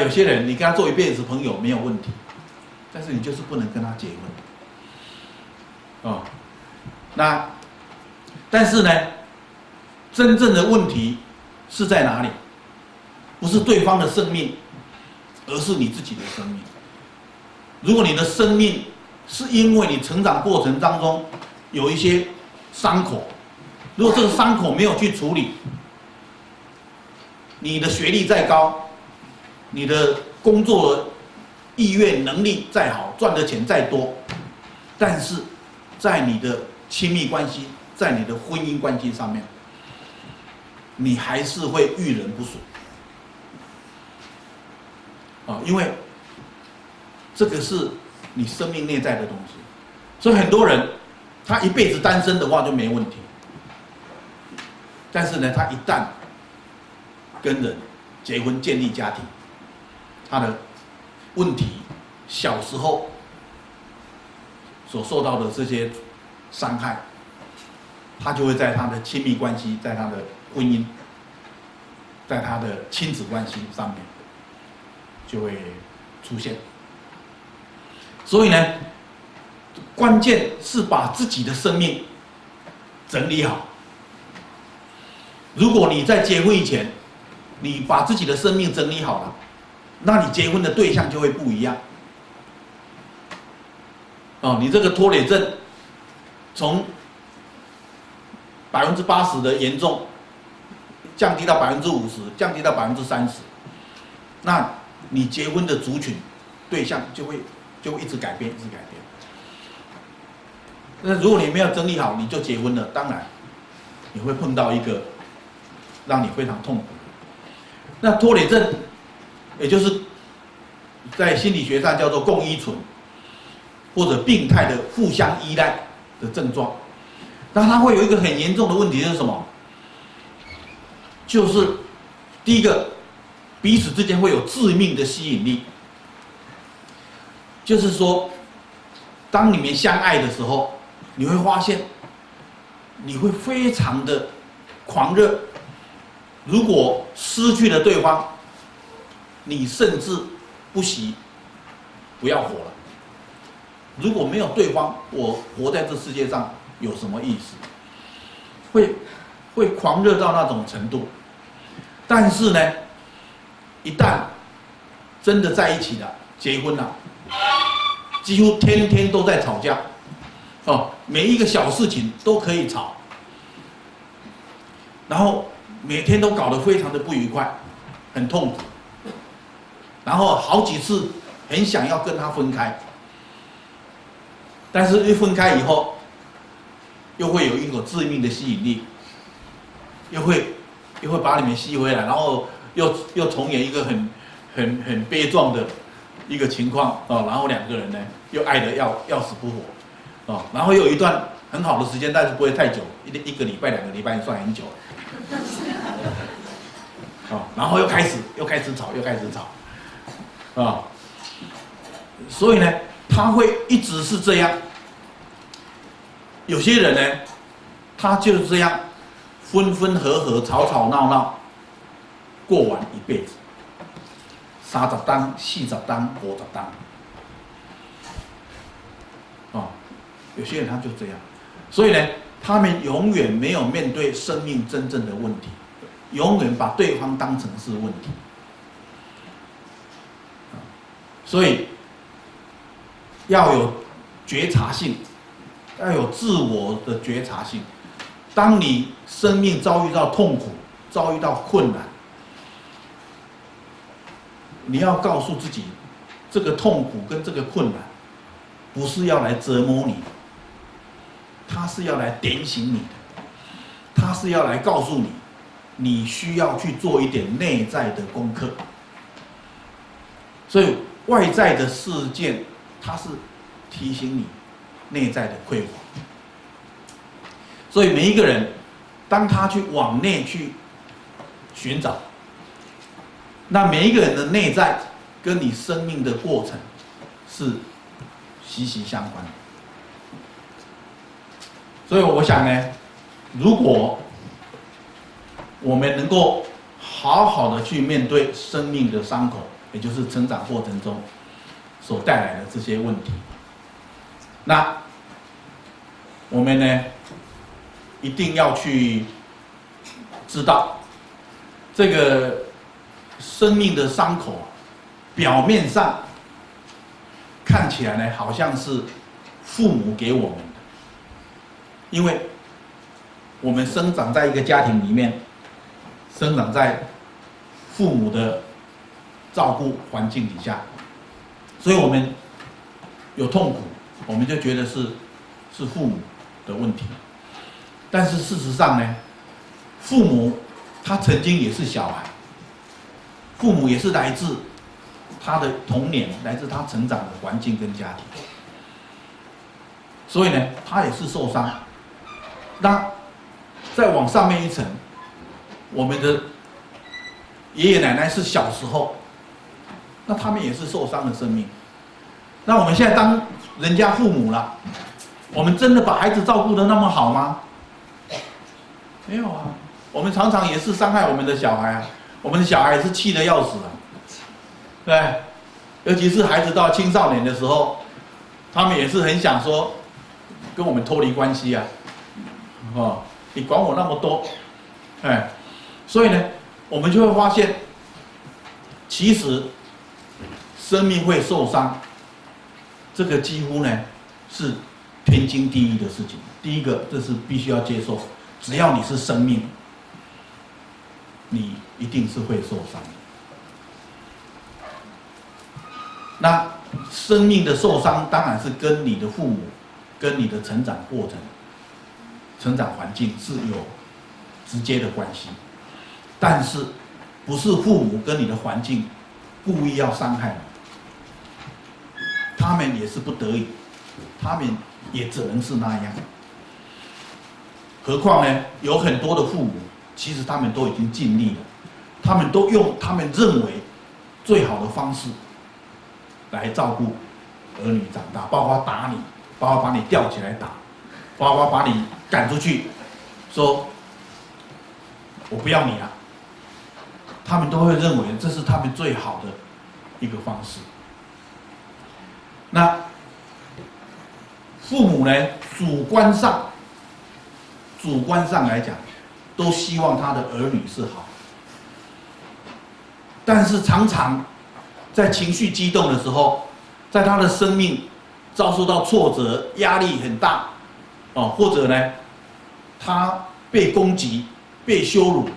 有些人，你跟他做一辈子朋友没有问题，但是你就是不能跟他结婚。哦，那但是呢，真正的问题是在哪里？不是对方的生命，而是你自己的生命。如果你的生命是因为你成长过程当中有一些伤口，如果这个伤口没有去处理，你的学历再高，你的工作意愿能力再好，赚的钱再多，但是在你的亲密关系，在你的婚姻关系上面，你还是会遇人不淑。啊，因为这个是你生命内在的东西，所以很多人他一辈子单身的话就没问题，但是呢，他一旦跟人结婚建立家庭，他的问题小时候所受到的这些伤害，他就会在他的亲密关系，在他的婚姻，在他的亲子关系上面。就会出现，所以呢，关键是把自己的生命整理好。如果你在结婚以前，你把自己的生命整理好了，那你结婚的对象就会不一样。哦，你这个拖累症从百分之八十的严重降低到百分之五十，降低到百分之三十，那。你结婚的族群对象就会就会一直改变，一直改变。那如果你没有整理好，你就结婚了，当然你会碰到一个让你非常痛苦。那拖累症，也就是在心理学上叫做共依存或者病态的互相依赖的症状。那它会有一个很严重的问题是什么？就是第一个。彼此之间会有致命的吸引力，就是说，当你们相爱的时候，你会发现，你会非常的狂热。如果失去了对方，你甚至不惜不要活了。如果没有对方，我活在这世界上有什么意思？会会狂热到那种程度，但是呢，一旦真的在一起了，结婚了，几乎天天都在吵架，哦，每一个小事情都可以吵，然后每天都搞得非常的不愉快，很痛苦，然后好几次很想要跟他分开，但是一分开以后，又会有一个致命的吸引力，又会又会把你们吸回来，然后。又又重演一个很很很悲壮的一个情况哦，然后两个人呢又爱得要要死不活哦，然后又有一段很好的时间，但是不会太久，一一个礼拜两个礼拜算很久哦，然后又开始又开始吵又开始吵啊，所以呢，他会一直是这样。有些人呢，他就是这样分分合合，吵吵闹闹。过完一辈子，三十当、四十当、五十当，啊，有些人他就这样，所以呢，他们永远没有面对生命真正的问题，永远把对方当成是问题，所以要有觉察性，要有自我的觉察性。当你生命遭遇到痛苦、遭遇到困难，你要告诉自己，这个痛苦跟这个困难，不是要来折磨你，它是要来点醒你的，它是要来告诉你，你需要去做一点内在的功课。所以外在的事件，它是提醒你内在的匮乏。所以每一个人，当他去往内去寻找。那每一个人的内在跟你生命的过程是息息相关的，所以我想呢，如果我们能够好好的去面对生命的伤口，也就是成长过程中所带来的这些问题。那我们呢，一定要去知道这个生命的伤口，表面上看起来呢，好像是父母给我们的，因为我们生长在一个家庭里面，生长在父母的照顾环境底下，所以我们有痛苦，我们就觉得是是父母的问题。但是事实上呢，父母他曾经也是小孩，父母也是来自他的童年，来自他成长的环境跟家庭，所以呢，他也是受伤。那再往上面一层，我们的爷爷奶奶是小时候，那他们也是受伤的生命。那我们现在当人家父母了，我们真的把孩子照顾的那么好吗？没有啊，我们常常也是伤害我们的小孩啊，我们的小孩也是气得要死啊，对，尤其是孩子到青少年的时候，他们也是很想说跟我们脱离关系啊，哦，你管我那么多，哎，所以呢，我们就会发现，其实生命会受伤，这个几乎呢是天经地义的事情。第一个，这是必须要接受。只要你是生命，你一定是会受伤。那生命的受伤，当然是跟你的父母、跟你的成长过程、成长环境是有直接的关系。但是，不是父母跟你的环境故意要伤害你，他们也是不得已，他们也只能是那样。何况呢？有很多的父母，其实他们都已经尽力了，他们都用他们认为最好的方式来照顾儿女长大，包括打你，包括把你吊起来打，包括把你赶出去，说我不要你了。他们都会认为这是他们最好的一个方式。那父母呢？主观上。主观上来讲，都希望他的儿女是好，但是常常在情绪激动的时候，在他的生命遭受到挫折、压力很大，哦，或者呢，他被攻击、被羞辱，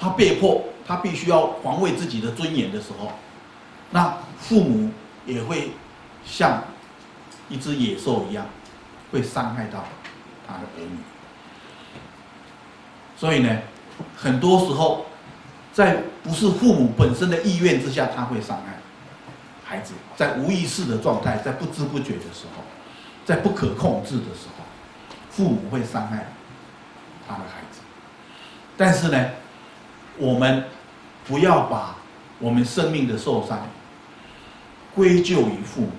他被迫他必须要防卫自己的尊严的时候，那父母也会像一只野兽一样，会伤害到他的儿女。所以呢，很多时候，在不是父母本身的意愿之下，他会伤害孩子，在无意识的状态，在不知不觉的时候，在不可控制的时候，父母会伤害他的孩子。但是呢，我们不要把我们生命的受伤归咎于父母，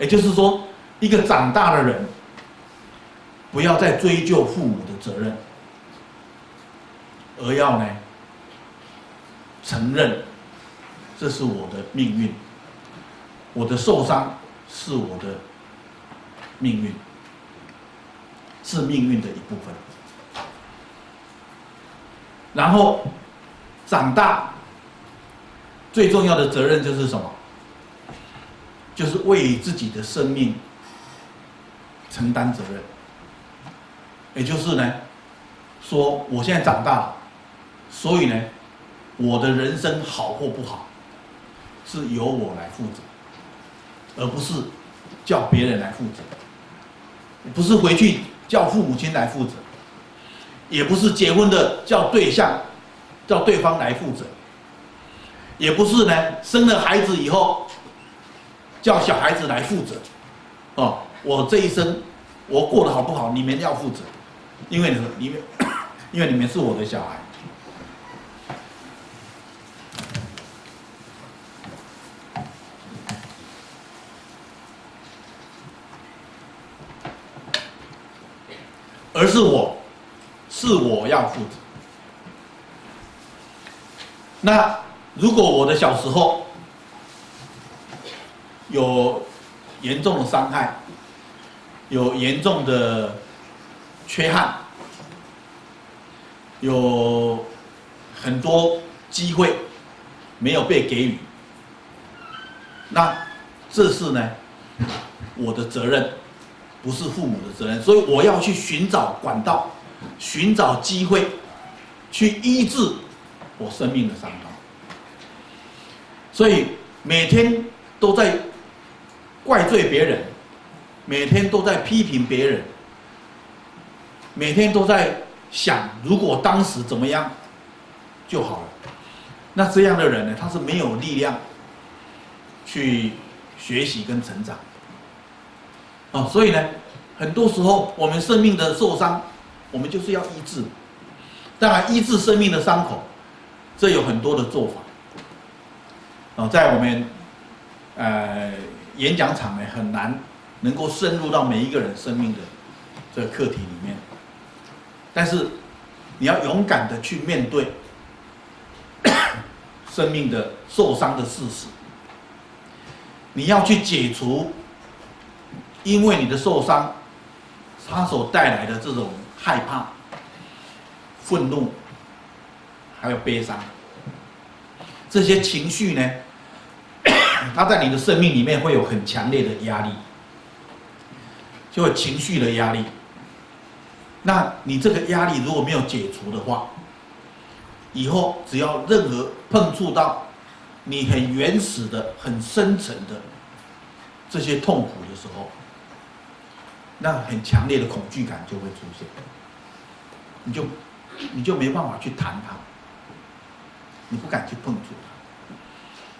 也就是说，一个长大的人，不要再追究父母的责任。而要呢，承认这是我的命运，我的受伤是我的命运，是命运的一部分。然后长大最重要的责任就是什么？就是为自己的生命承担责任。也就是呢，说我现在长大了。所以呢，我的人生好或不好，是由我来负责，而不是叫别人来负责，不是回去叫父母亲来负责，也不是结婚的叫对象叫对方来负责，也不是呢生了孩子以后叫小孩子来负责，哦，我这一生我过得好不好，你们要负责，因为你们 因为你们是我的小孩。而是我，是我要负责。那如果我的小时候有严重的伤害，有严重的缺憾，有很多机会没有被给予，那这是呢我的责任，不是父母的责任，所以我要去寻找管道，寻找机会，去医治我生命的伤痛。所以每天都在怪罪别人，每天都在批评别人，每天都在想，如果当时怎么样就好了。那这样的人呢，他是没有力量去学习跟成长。哦，所以呢，很多时候我们生命的受伤，我们就是要医治。当然，医治生命的伤口，这有很多的做法。哦，在我们呃演讲场呢，很难能够深入到每一个人生命的这个课题里面。但是，你要勇敢的去面对 生命的受伤的事实，你要去解除。因为你的受伤，它所带来的这种害怕、愤怒，还有悲伤，这些情绪呢，它在你的生命里面会有很强烈的压力，就会情绪的压力。那你这个压力如果没有解除的话，以后只要任何碰触到你很原始的、很深层的这些痛苦的时候，那很强烈的恐惧感就会出现，你就你就没办法去谈它，你不敢去碰触它。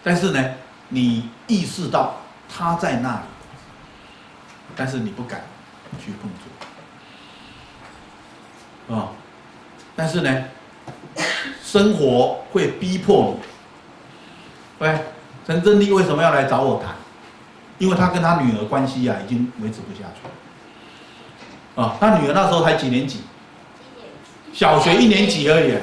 但是呢，你意识到他在那里，但是你不敢去碰触。啊，但是呢，生活会逼迫你。喂，陈正立为什么要来找我谈？因为他跟他女儿关系啊，已经维持不下去。啊，他女儿那时候才几年级？小学一年级而已。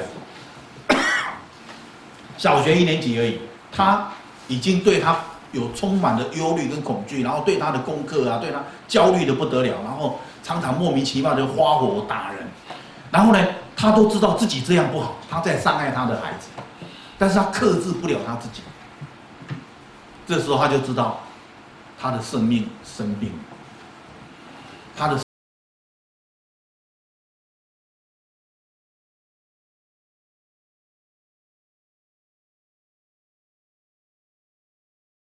小学一年级而已，他已经对他有充满了忧虑跟恐惧，然后对他的功课啊，对他焦虑的不得了，然后常常莫名其妙就发火打人，然后呢，他都知道自己这样不好，他在伤害他的孩子，但是他克制不了他自己。这时候他就知道，他的生命生病，他的。